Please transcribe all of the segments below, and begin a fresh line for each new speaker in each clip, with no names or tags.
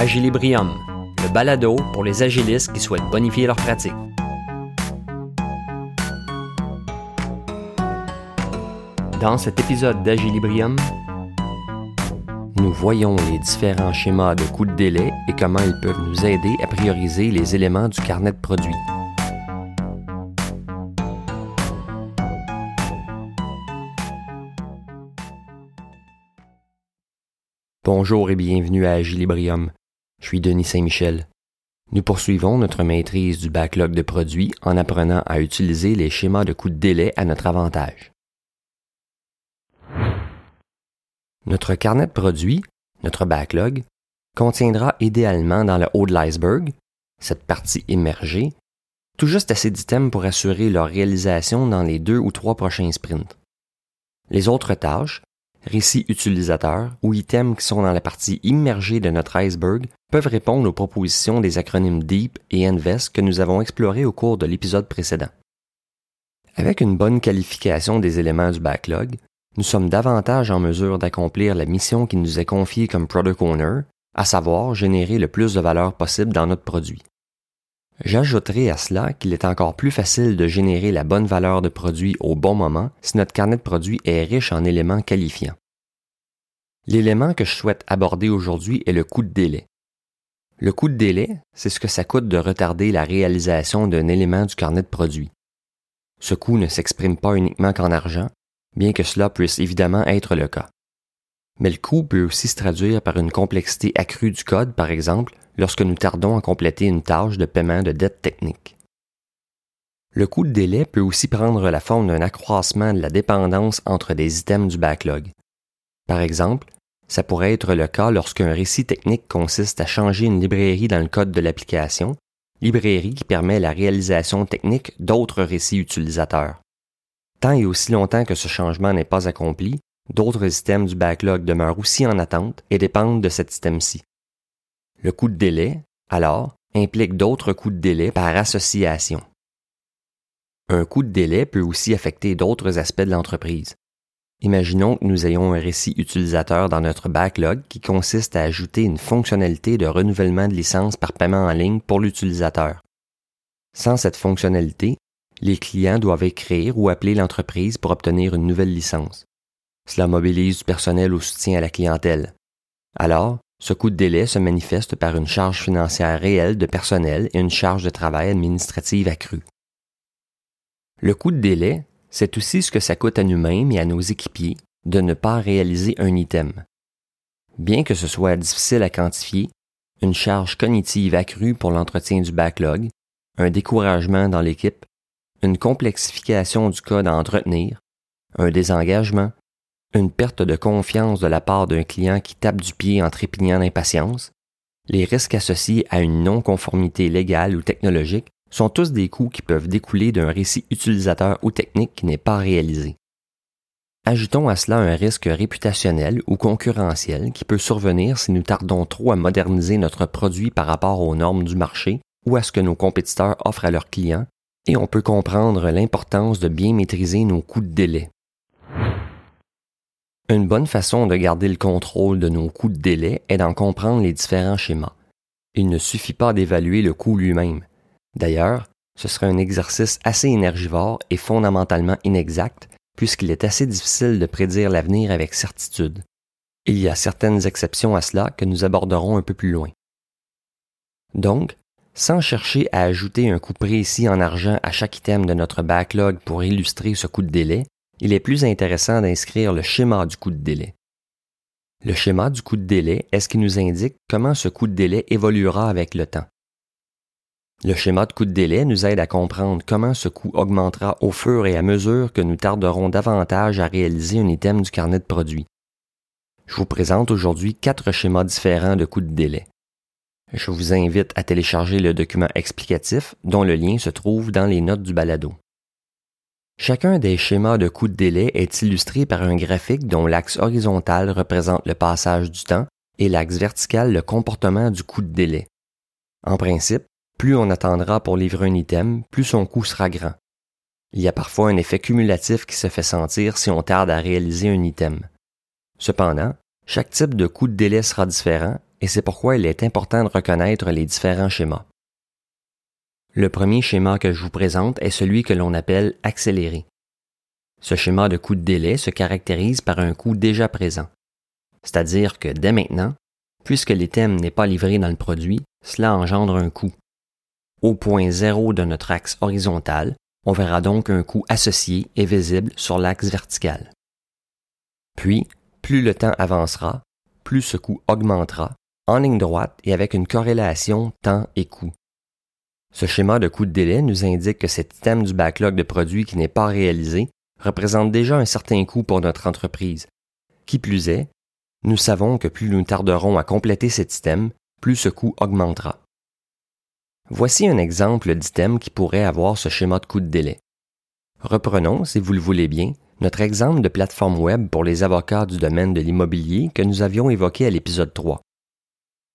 Agilibrium, le balado pour les agilistes qui souhaitent bonifier leur pratique. Dans cet épisode d'Agilibrium, nous voyons les différents schémas de coûts de délai et comment ils peuvent nous aider à prioriser les éléments du carnet de produits. Bonjour et bienvenue à Agilibrium. Je suis Denis Saint-Michel. Nous poursuivons notre maîtrise du backlog de produits en apprenant à utiliser les schémas de coûts de délai à notre avantage. Notre carnet de produits, notre backlog, contiendra idéalement dans le haut de l'iceberg, cette partie immergée, tout juste assez d'items pour assurer leur réalisation dans les deux ou trois prochains sprints. Les autres tâches, récits utilisateurs ou items qui sont dans la partie immergée de notre iceberg peuvent répondre aux propositions des acronymes DEEP et INVEST que nous avons explorés au cours de l'épisode précédent. Avec une bonne qualification des éléments du backlog, nous sommes davantage en mesure d'accomplir la mission qui nous est confiée comme Product Owner, à savoir générer le plus de valeur possible dans notre produit. J'ajouterai à cela qu'il est encore plus facile de générer la bonne valeur de produit au bon moment si notre carnet de produits est riche en éléments qualifiants. L'élément que je souhaite aborder aujourd'hui est le coût de délai. Le coût de délai, c'est ce que ça coûte de retarder la réalisation d'un élément du carnet de produits. Ce coût ne s'exprime pas uniquement qu'en argent, bien que cela puisse évidemment être le cas. Mais le coût peut aussi se traduire par une complexité accrue du code, par exemple, lorsque nous tardons à compléter une tâche de paiement de dette technique. Le coût de délai peut aussi prendre la forme d'un accroissement de la dépendance entre des items du backlog. Par exemple, ça pourrait être le cas lorsqu'un récit technique consiste à changer une librairie dans le code de l'application, librairie qui permet la réalisation technique d'autres récits utilisateurs. Tant et aussi longtemps que ce changement n'est pas accompli, d'autres items du backlog demeurent aussi en attente et dépendent de cet item-ci. Le coût de délai, alors, implique d'autres coûts de délai par association. Un coût de délai peut aussi affecter d'autres aspects de l'entreprise. Imaginons que nous ayons un récit utilisateur dans notre backlog qui consiste à ajouter une fonctionnalité de renouvellement de licence par paiement en ligne pour l'utilisateur. Sans cette fonctionnalité, les clients doivent écrire ou appeler l'entreprise pour obtenir une nouvelle licence. Cela mobilise du personnel au soutien à la clientèle. Alors, ce coût de délai se manifeste par une charge financière réelle de personnel et une charge de travail administrative accrue. Le coût de délai, c'est aussi ce que ça coûte à nous-mêmes et à nos équipiers de ne pas réaliser un item. Bien que ce soit difficile à quantifier, une charge cognitive accrue pour l'entretien du backlog, un découragement dans l'équipe, une complexification du code à entretenir, un désengagement, une perte de confiance de la part d'un client qui tape du pied en trépignant d'impatience, les risques associés à une non-conformité légale ou technologique sont tous des coûts qui peuvent découler d'un récit utilisateur ou technique qui n'est pas réalisé. Ajoutons à cela un risque réputationnel ou concurrentiel qui peut survenir si nous tardons trop à moderniser notre produit par rapport aux normes du marché ou à ce que nos compétiteurs offrent à leurs clients, et on peut comprendre l'importance de bien maîtriser nos coûts de délai. Une bonne façon de garder le contrôle de nos coûts de délai est d'en comprendre les différents schémas. Il ne suffit pas d'évaluer le coût lui-même. D'ailleurs, ce serait un exercice assez énergivore et fondamentalement inexact, puisqu'il est assez difficile de prédire l'avenir avec certitude. Il y a certaines exceptions à cela que nous aborderons un peu plus loin. Donc, sans chercher à ajouter un coût précis en argent à chaque item de notre backlog pour illustrer ce coût de délai, il est plus intéressant d'inscrire le schéma du coût de délai. Le schéma du coût de délai est ce qui nous indique comment ce coût de délai évoluera avec le temps. Le schéma de coût de délai nous aide à comprendre comment ce coût augmentera au fur et à mesure que nous tarderons davantage à réaliser un item du carnet de produits. Je vous présente aujourd'hui quatre schémas différents de coût de délai. Je vous invite à télécharger le document explicatif dont le lien se trouve dans les notes du balado. Chacun des schémas de coût de délai est illustré par un graphique dont l'axe horizontal représente le passage du temps et l'axe vertical le comportement du coût de délai. En principe, plus on attendra pour livrer un item, plus son coût sera grand. Il y a parfois un effet cumulatif qui se fait sentir si on tarde à réaliser un item. Cependant, chaque type de coût de délai sera différent et c'est pourquoi il est important de reconnaître les différents schémas. Le premier schéma que je vous présente est celui que l'on appelle accéléré. Ce schéma de coût de délai se caractérise par un coût déjà présent. C'est-à-dire que dès maintenant, puisque l'item n'est pas livré dans le produit, cela engendre un coût. Au point zéro de notre axe horizontal, on verra donc un coût associé et visible sur l'axe vertical. Puis, plus le temps avancera, plus ce coût augmentera, en ligne droite et avec une corrélation temps et coût. Ce schéma de coût de délai nous indique que cet item du backlog de produits qui n'est pas réalisé représente déjà un certain coût pour notre entreprise. Qui plus est, nous savons que plus nous tarderons à compléter cet item, plus ce coût augmentera. Voici un exemple d'item qui pourrait avoir ce schéma de coût de délai. Reprenons, si vous le voulez bien, notre exemple de plateforme web pour les avocats du domaine de l'immobilier que nous avions évoqué à l'épisode 3.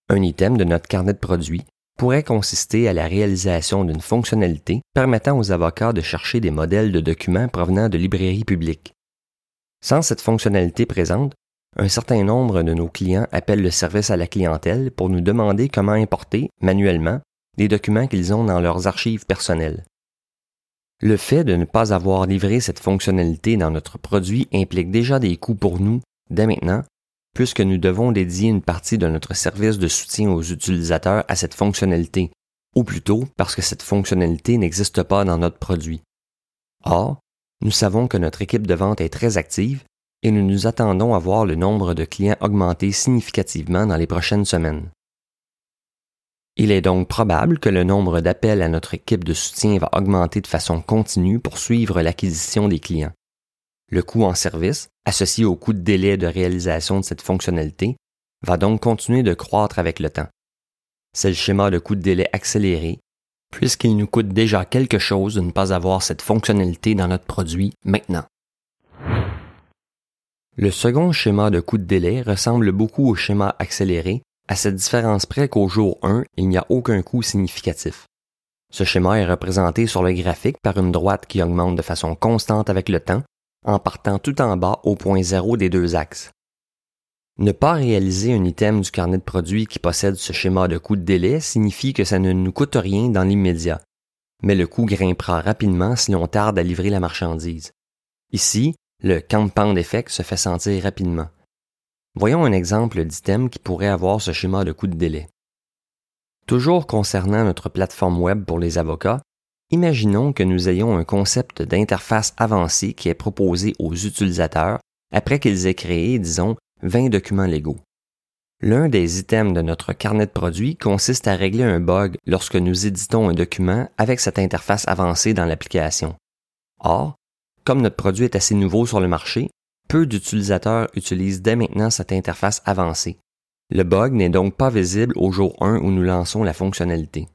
Un item de notre carnet de produits pourrait consister à la réalisation d'une fonctionnalité permettant aux avocats de chercher des modèles de documents provenant de librairies publiques. Sans cette fonctionnalité présente, un certain nombre de nos clients appellent le service à la clientèle pour nous demander comment importer, manuellement, des documents qu'ils ont dans leurs archives personnelles. Le fait de ne pas avoir livré cette fonctionnalité dans notre produit implique déjà des coûts pour nous, dès maintenant, puisque nous devons dédier une partie de notre service de soutien aux utilisateurs à cette fonctionnalité, ou plutôt parce que cette fonctionnalité n'existe pas dans notre produit. Or, nous savons que notre équipe de vente est très active et nous nous attendons à voir le nombre de clients augmenter significativement dans les prochaines semaines. Il est donc probable que le nombre d'appels à notre équipe de soutien va augmenter de façon continue pour suivre l'acquisition des clients. Le coût en service, associé au coût de délai de réalisation de cette fonctionnalité, va donc continuer de croître avec le temps. C'est le schéma de coût de délai accéléré, puisqu'il nous coûte déjà quelque chose de ne pas avoir cette fonctionnalité dans notre produit maintenant. Le second schéma de coût de délai ressemble beaucoup au schéma accéléré, à cette différence près qu'au jour 1, il n'y a aucun coût significatif. Ce schéma est représenté sur le graphique par une droite qui augmente de façon constante avec le temps en partant tout en bas au point zéro des deux axes. Ne pas réaliser un item du carnet de produits qui possède ce schéma de coût de délai signifie que ça ne nous coûte rien dans l'immédiat, mais le coût grimpera rapidement si l'on tarde à livrer la marchandise. Ici, le compound effect se fait sentir rapidement. Voyons un exemple d'item qui pourrait avoir ce schéma de coût de délai. Toujours concernant notre plateforme web pour les avocats, Imaginons que nous ayons un concept d'interface avancée qui est proposé aux utilisateurs après qu'ils aient créé, disons, 20 documents légaux. L'un des items de notre carnet de produits consiste à régler un bug lorsque nous éditons un document avec cette interface avancée dans l'application. Or, comme notre produit est assez nouveau sur le marché, peu d'utilisateurs utilisent dès maintenant cette interface avancée. Le bug n'est donc pas visible au jour 1 où nous lançons la fonctionnalité.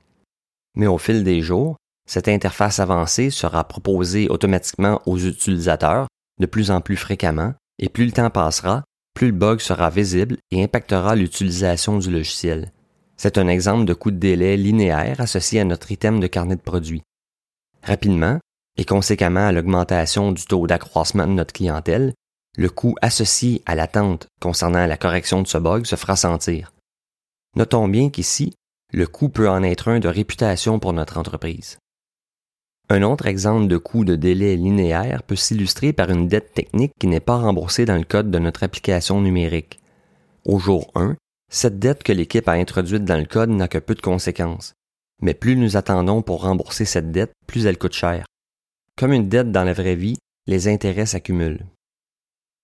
Mais au fil des jours, cette interface avancée sera proposée automatiquement aux utilisateurs de plus en plus fréquemment et plus le temps passera, plus le bug sera visible et impactera l'utilisation du logiciel. C'est un exemple de coût de délai linéaire associé à notre item de carnet de produits. Rapidement, et conséquemment à l'augmentation du taux d'accroissement de notre clientèle, le coût associé à l'attente concernant la correction de ce bug se fera sentir. Notons bien qu'ici, le coût peut en être un de réputation pour notre entreprise. Un autre exemple de coût de délai linéaire peut s'illustrer par une dette technique qui n'est pas remboursée dans le code de notre application numérique. Au jour 1, cette dette que l'équipe a introduite dans le code n'a que peu de conséquences. Mais plus nous attendons pour rembourser cette dette, plus elle coûte cher. Comme une dette dans la vraie vie, les intérêts s'accumulent.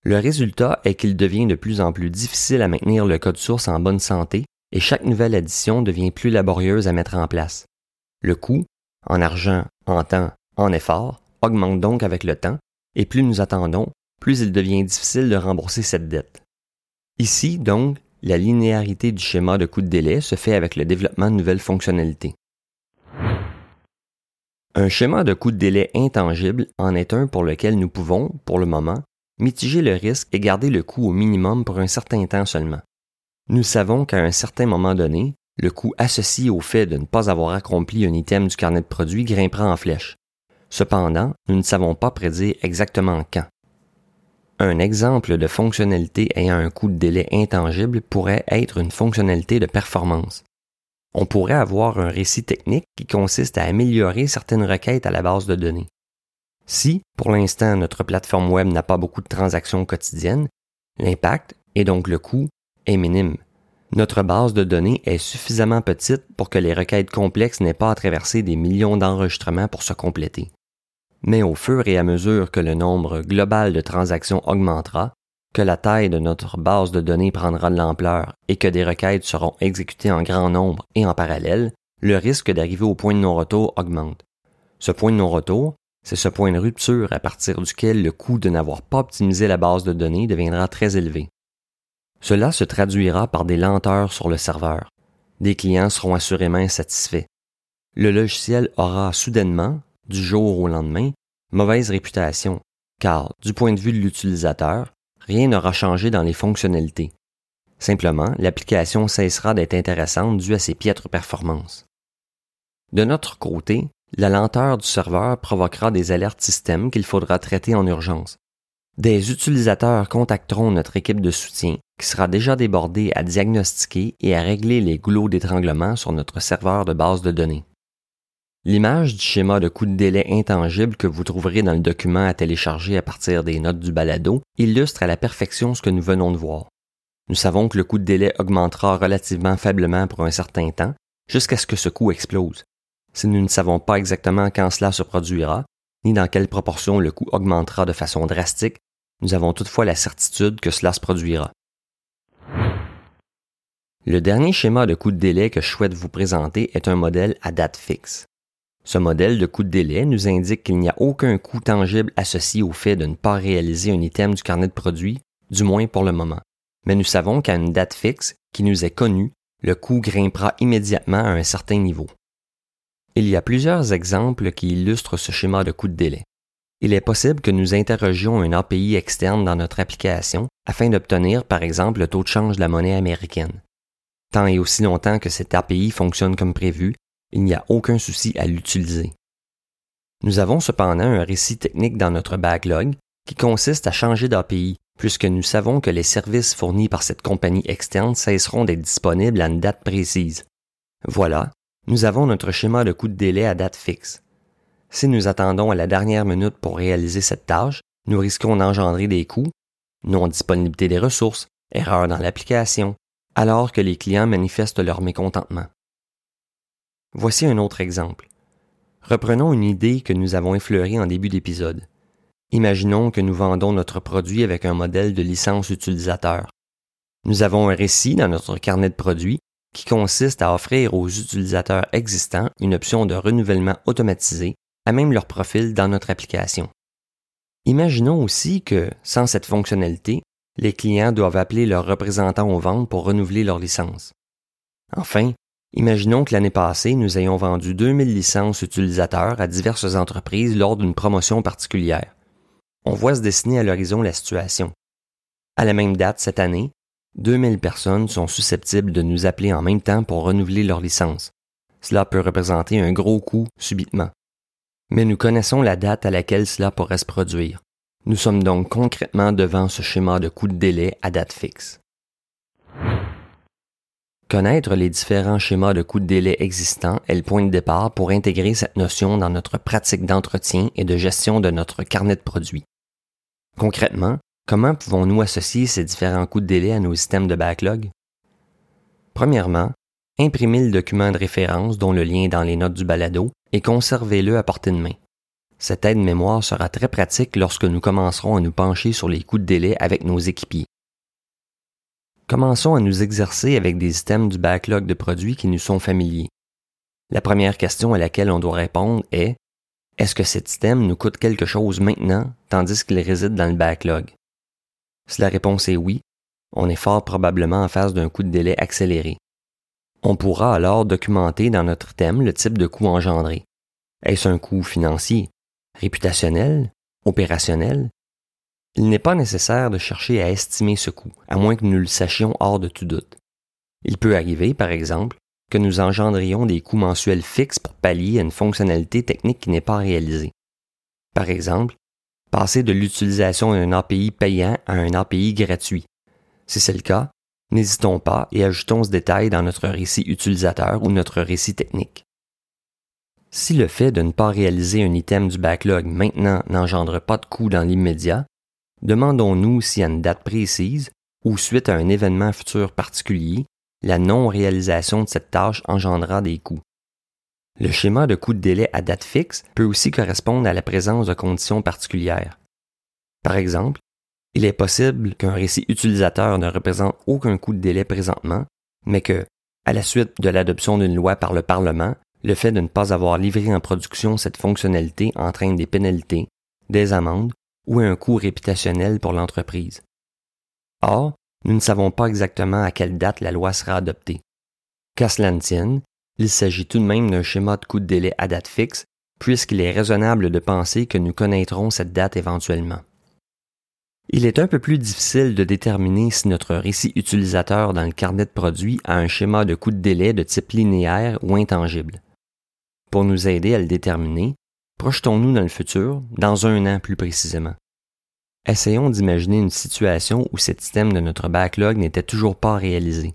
Le résultat est qu'il devient de plus en plus difficile à maintenir le code source en bonne santé et chaque nouvelle addition devient plus laborieuse à mettre en place. Le coût, en argent, en temps, en effort, augmente donc avec le temps, et plus nous attendons, plus il devient difficile de rembourser cette dette. Ici, donc, la linéarité du schéma de coût de délai se fait avec le développement de nouvelles fonctionnalités. Un schéma de coût de délai intangible en est un pour lequel nous pouvons, pour le moment, mitiger le risque et garder le coût au minimum pour un certain temps seulement. Nous savons qu'à un certain moment donné, le coût associé au fait de ne pas avoir accompli un item du carnet de produits grimpera en flèche. Cependant, nous ne savons pas prédire exactement quand. Un exemple de fonctionnalité ayant un coût de délai intangible pourrait être une fonctionnalité de performance. On pourrait avoir un récit technique qui consiste à améliorer certaines requêtes à la base de données. Si, pour l'instant, notre plateforme web n'a pas beaucoup de transactions quotidiennes, l'impact, et donc le coût, est minime. Notre base de données est suffisamment petite pour que les requêtes complexes n'aient pas à traverser des millions d'enregistrements pour se compléter. Mais au fur et à mesure que le nombre global de transactions augmentera, que la taille de notre base de données prendra de l'ampleur et que des requêtes seront exécutées en grand nombre et en parallèle, le risque d'arriver au point de non-retour augmente. Ce point de non-retour, c'est ce point de rupture à partir duquel le coût de n'avoir pas optimisé la base de données deviendra très élevé. Cela se traduira par des lenteurs sur le serveur. Des clients seront assurément insatisfaits. Le logiciel aura soudainement, du jour au lendemain, mauvaise réputation, car, du point de vue de l'utilisateur, rien n'aura changé dans les fonctionnalités. Simplement, l'application cessera d'être intéressante due à ses piètres performances. De notre côté, la lenteur du serveur provoquera des alertes système qu'il faudra traiter en urgence. Des utilisateurs contacteront notre équipe de soutien, qui sera déjà débordée à diagnostiquer et à régler les goulots d'étranglement sur notre serveur de base de données. L'image du schéma de coût de délai intangible que vous trouverez dans le document à télécharger à partir des notes du balado illustre à la perfection ce que nous venons de voir. Nous savons que le coût de délai augmentera relativement faiblement pour un certain temps, jusqu'à ce que ce coût explose. Si nous ne savons pas exactement quand cela se produira, ni dans quelle proportion le coût augmentera de façon drastique, nous avons toutefois la certitude que cela se produira. Le dernier schéma de coût de délai que je souhaite vous présenter est un modèle à date fixe. Ce modèle de coût de délai nous indique qu'il n'y a aucun coût tangible associé au fait de ne pas réaliser un item du carnet de produits, du moins pour le moment. Mais nous savons qu'à une date fixe, qui nous est connue, le coût grimpera immédiatement à un certain niveau. Il y a plusieurs exemples qui illustrent ce schéma de coût de délai. Il est possible que nous interrogions un API externe dans notre application afin d'obtenir par exemple le taux de change de la monnaie américaine. Tant et aussi longtemps que cet API fonctionne comme prévu, il n'y a aucun souci à l'utiliser. Nous avons cependant un récit technique dans notre backlog qui consiste à changer d'API puisque nous savons que les services fournis par cette compagnie externe cesseront d'être disponibles à une date précise. Voilà, nous avons notre schéma de coût de délai à date fixe. Si nous attendons à la dernière minute pour réaliser cette tâche, nous risquons d'engendrer des coûts, non-disponibilité des ressources, erreurs dans l'application, alors que les clients manifestent leur mécontentement. Voici un autre exemple. Reprenons une idée que nous avons effleurée en début d'épisode. Imaginons que nous vendons notre produit avec un modèle de licence utilisateur. Nous avons un récit dans notre carnet de produits qui consiste à offrir aux utilisateurs existants une option de renouvellement automatisé à même leur profil dans notre application. Imaginons aussi que, sans cette fonctionnalité, les clients doivent appeler leurs représentants aux ventes pour renouveler leur licence. Enfin, imaginons que l'année passée, nous ayons vendu 2000 licences utilisateurs à diverses entreprises lors d'une promotion particulière. On voit se dessiner à l'horizon la situation. À la même date cette année, 2000 personnes sont susceptibles de nous appeler en même temps pour renouveler leur licence. Cela peut représenter un gros coût subitement. Mais nous connaissons la date à laquelle cela pourrait se produire. Nous sommes donc concrètement devant ce schéma de coût de délai à date fixe. Connaître les différents schémas de coût de délai existants est le point de départ pour intégrer cette notion dans notre pratique d'entretien et de gestion de notre carnet de produits. Concrètement, Comment pouvons-nous associer ces différents coûts de délai à nos systèmes de backlog? Premièrement, imprimez le document de référence dont le lien est dans les notes du balado et conservez-le à portée de main. Cette aide-mémoire sera très pratique lorsque nous commencerons à nous pencher sur les coûts de délai avec nos équipiers. Commençons à nous exercer avec des systèmes du backlog de produits qui nous sont familiers. La première question à laquelle on doit répondre est Est-ce que cet système nous coûte quelque chose maintenant tandis qu'il réside dans le backlog? Si la réponse est oui, on est fort probablement en face d'un coût de délai accéléré. On pourra alors documenter dans notre thème le type de coût engendré. Est-ce un coût financier, réputationnel, opérationnel? Il n'est pas nécessaire de chercher à estimer ce coût, à moins que nous le sachions hors de tout doute. Il peut arriver, par exemple, que nous engendrions des coûts mensuels fixes pour pallier à une fonctionnalité technique qui n'est pas réalisée. Par exemple, passer de l'utilisation d'un API payant à un API gratuit. Si c'est le cas, n'hésitons pas et ajoutons ce détail dans notre récit utilisateur ou notre récit technique. Si le fait de ne pas réaliser un item du backlog maintenant n'engendre pas de coût dans l'immédiat, demandons-nous si à une date précise ou suite à un événement futur particulier, la non-réalisation de cette tâche engendrera des coûts. Le schéma de coût de délai à date fixe peut aussi correspondre à la présence de conditions particulières. Par exemple, il est possible qu'un récit utilisateur ne représente aucun coût de délai présentement, mais que, à la suite de l'adoption d'une loi par le Parlement, le fait de ne pas avoir livré en production cette fonctionnalité entraîne des pénalités, des amendes ou un coût réputationnel pour l'entreprise. Or, nous ne savons pas exactement à quelle date la loi sera adoptée. Qu'à cela ne tienne, il s'agit tout de même d'un schéma de coût de délai à date fixe, puisqu'il est raisonnable de penser que nous connaîtrons cette date éventuellement. Il est un peu plus difficile de déterminer si notre récit utilisateur dans le carnet de produits a un schéma de coût de délai de type linéaire ou intangible. Pour nous aider à le déterminer, projetons-nous dans le futur, dans un an plus précisément. Essayons d'imaginer une situation où cet item de notre backlog n'était toujours pas réalisé.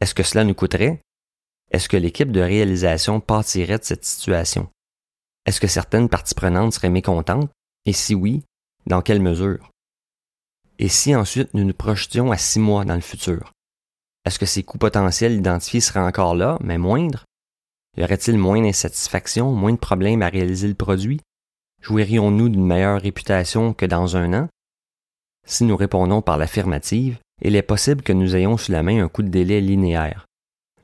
Est-ce que cela nous coûterait? Est-ce que l'équipe de réalisation partirait de cette situation? Est-ce que certaines parties prenantes seraient mécontentes? Et si oui, dans quelle mesure? Et si ensuite nous nous projetions à six mois dans le futur? Est-ce que ces coûts potentiels identifiés seraient encore là, mais moindres? Y aurait-il moins d'insatisfaction, moins de problèmes à réaliser le produit? Jouirions-nous d'une meilleure réputation que dans un an? Si nous répondons par l'affirmative, il est possible que nous ayons sous la main un coup de délai linéaire.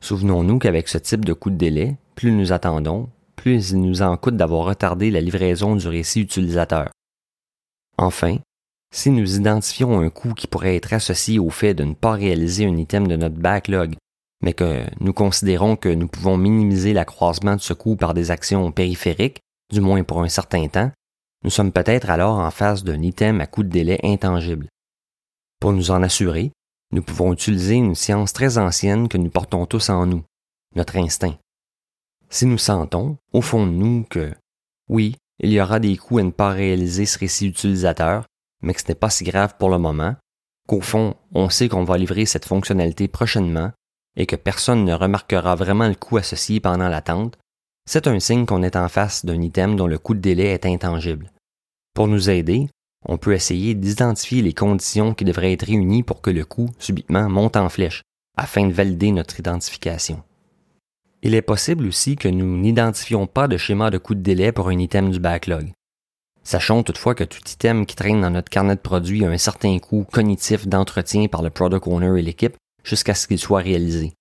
Souvenons-nous qu'avec ce type de coup de délai, plus nous attendons, plus il nous en coûte d'avoir retardé la livraison du récit utilisateur. Enfin, si nous identifions un coût qui pourrait être associé au fait de ne pas réaliser un item de notre backlog, mais que nous considérons que nous pouvons minimiser l'accroissement de ce coût par des actions périphériques, du moins pour un certain temps, nous sommes peut-être alors en face d'un item à coût de délai intangible. Pour nous en assurer, nous pouvons utiliser une science très ancienne que nous portons tous en nous, notre instinct. Si nous sentons, au fond de nous, que oui, il y aura des coûts à ne pas réaliser ce récit utilisateur, mais que ce n'est pas si grave pour le moment, qu'au fond, on sait qu'on va livrer cette fonctionnalité prochainement et que personne ne remarquera vraiment le coût associé pendant l'attente, c'est un signe qu'on est en face d'un item dont le coût de délai est intangible. Pour nous aider, on peut essayer d'identifier les conditions qui devraient être réunies pour que le coût subitement monte en flèche, afin de valider notre identification. Il est possible aussi que nous n'identifions pas de schéma de coût de délai pour un item du backlog. Sachons toutefois que tout item qui traîne dans notre carnet de produits a un certain coût cognitif d'entretien par le product owner et l'équipe jusqu'à ce qu'il soit réalisé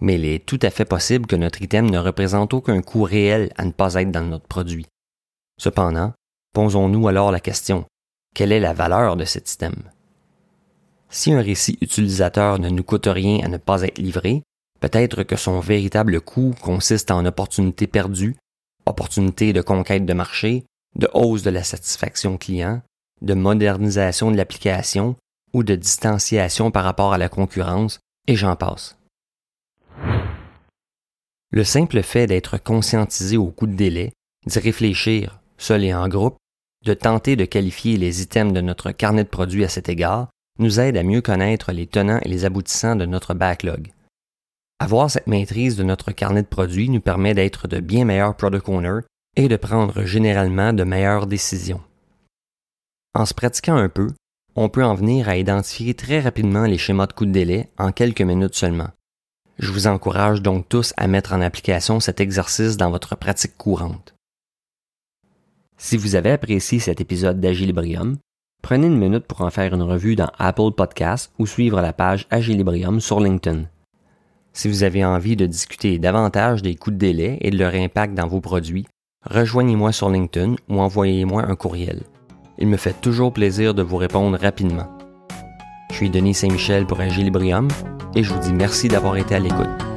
mais il est tout à fait possible que notre item ne représente aucun coût réel à ne pas être dans notre produit. Cependant, posons-nous alors la question, quelle est la valeur de cet item? Si un récit utilisateur ne nous coûte rien à ne pas être livré, peut-être que son véritable coût consiste en opportunités perdues, opportunités de conquête de marché, de hausse de la satisfaction client, de modernisation de l'application ou de distanciation par rapport à la concurrence, et j'en passe. Le simple fait d'être conscientisé au coût de délai, d'y réfléchir, seul et en groupe, de tenter de qualifier les items de notre carnet de produits à cet égard, nous aide à mieux connaître les tenants et les aboutissants de notre backlog. Avoir cette maîtrise de notre carnet de produits nous permet d'être de bien meilleurs product owners et de prendre généralement de meilleures décisions. En se pratiquant un peu, on peut en venir à identifier très rapidement les schémas de coût de délai en quelques minutes seulement. Je vous encourage donc tous à mettre en application cet exercice dans votre pratique courante. Si vous avez apprécié cet épisode d'Agilibrium, prenez une minute pour en faire une revue dans Apple Podcasts ou suivre la page Agilibrium sur LinkedIn. Si vous avez envie de discuter davantage des coûts de délai et de leur impact dans vos produits, rejoignez-moi sur LinkedIn ou envoyez-moi un courriel. Il me fait toujours plaisir de vous répondre rapidement. Je suis Denis Saint-Michel pour Agilibrium et je vous dis merci d'avoir été à l'écoute.